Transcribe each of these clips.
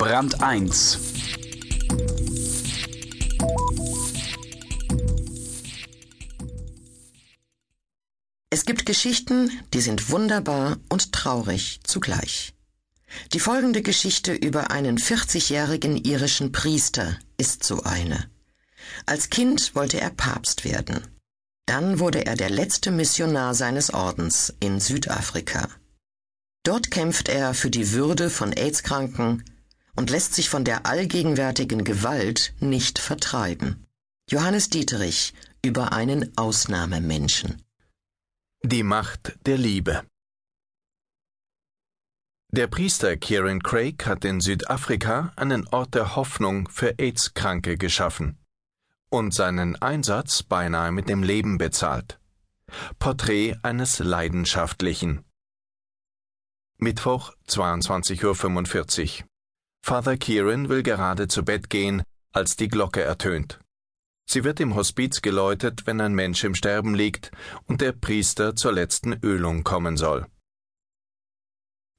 Brand 1 Es gibt Geschichten, die sind wunderbar und traurig zugleich. Die folgende Geschichte über einen 40-jährigen irischen Priester ist so eine. Als Kind wollte er Papst werden. Dann wurde er der letzte Missionar seines Ordens in Südafrika. Dort kämpft er für die Würde von AIDS-Kranken und lässt sich von der allgegenwärtigen Gewalt nicht vertreiben. Johannes Dieterich über einen Ausnahmemenschen. Die Macht der Liebe Der Priester Kieran Craig hat in Südafrika einen Ort der Hoffnung für AIDS-Kranke geschaffen und seinen Einsatz beinahe mit dem Leben bezahlt. Porträt eines Leidenschaftlichen. Mittwoch, 22.45 Uhr. Father Kieran will gerade zu Bett gehen, als die Glocke ertönt. Sie wird im Hospiz geläutet, wenn ein Mensch im Sterben liegt und der Priester zur letzten Ölung kommen soll.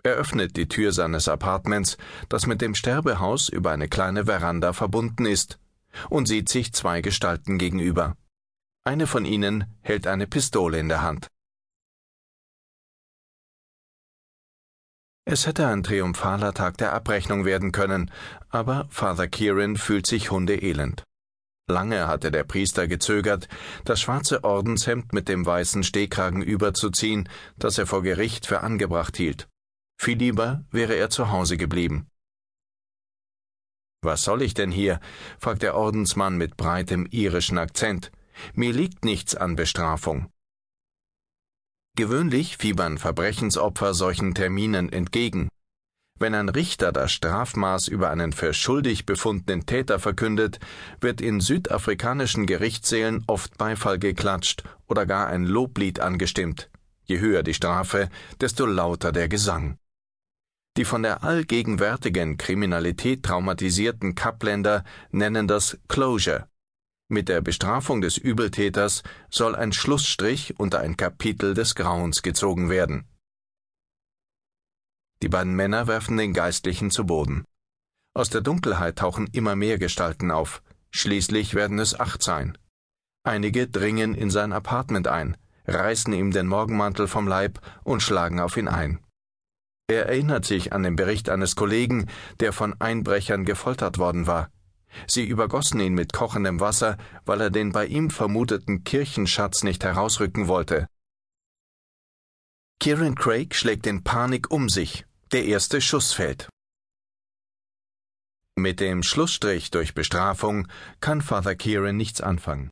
Er öffnet die Tür seines Appartements, das mit dem Sterbehaus über eine kleine Veranda verbunden ist, und sieht sich zwei Gestalten gegenüber. Eine von ihnen hält eine Pistole in der Hand. Es hätte ein triumphaler Tag der Abrechnung werden können, aber Father Kieran fühlt sich hundeelend. Lange hatte der Priester gezögert, das schwarze Ordenshemd mit dem weißen Stehkragen überzuziehen, das er vor Gericht für angebracht hielt. Viel lieber wäre er zu Hause geblieben. Was soll ich denn hier? fragt der Ordensmann mit breitem irischen Akzent. Mir liegt nichts an Bestrafung. Gewöhnlich fiebern Verbrechensopfer solchen Terminen entgegen. Wenn ein Richter das Strafmaß über einen für schuldig befundenen Täter verkündet, wird in südafrikanischen Gerichtssälen oft Beifall geklatscht oder gar ein Loblied angestimmt. Je höher die Strafe, desto lauter der Gesang. Die von der allgegenwärtigen Kriminalität traumatisierten Kapländer nennen das Closure, mit der Bestrafung des Übeltäters soll ein Schlussstrich unter ein Kapitel des Grauens gezogen werden. Die beiden Männer werfen den Geistlichen zu Boden. Aus der Dunkelheit tauchen immer mehr Gestalten auf. Schließlich werden es acht sein. Einige dringen in sein Apartment ein, reißen ihm den Morgenmantel vom Leib und schlagen auf ihn ein. Er erinnert sich an den Bericht eines Kollegen, der von Einbrechern gefoltert worden war. Sie übergossen ihn mit kochendem Wasser, weil er den bei ihm vermuteten Kirchenschatz nicht herausrücken wollte. Kieran Craig schlägt in Panik um sich. Der erste Schuss fällt. Mit dem Schlussstrich durch Bestrafung kann Father Kieran nichts anfangen.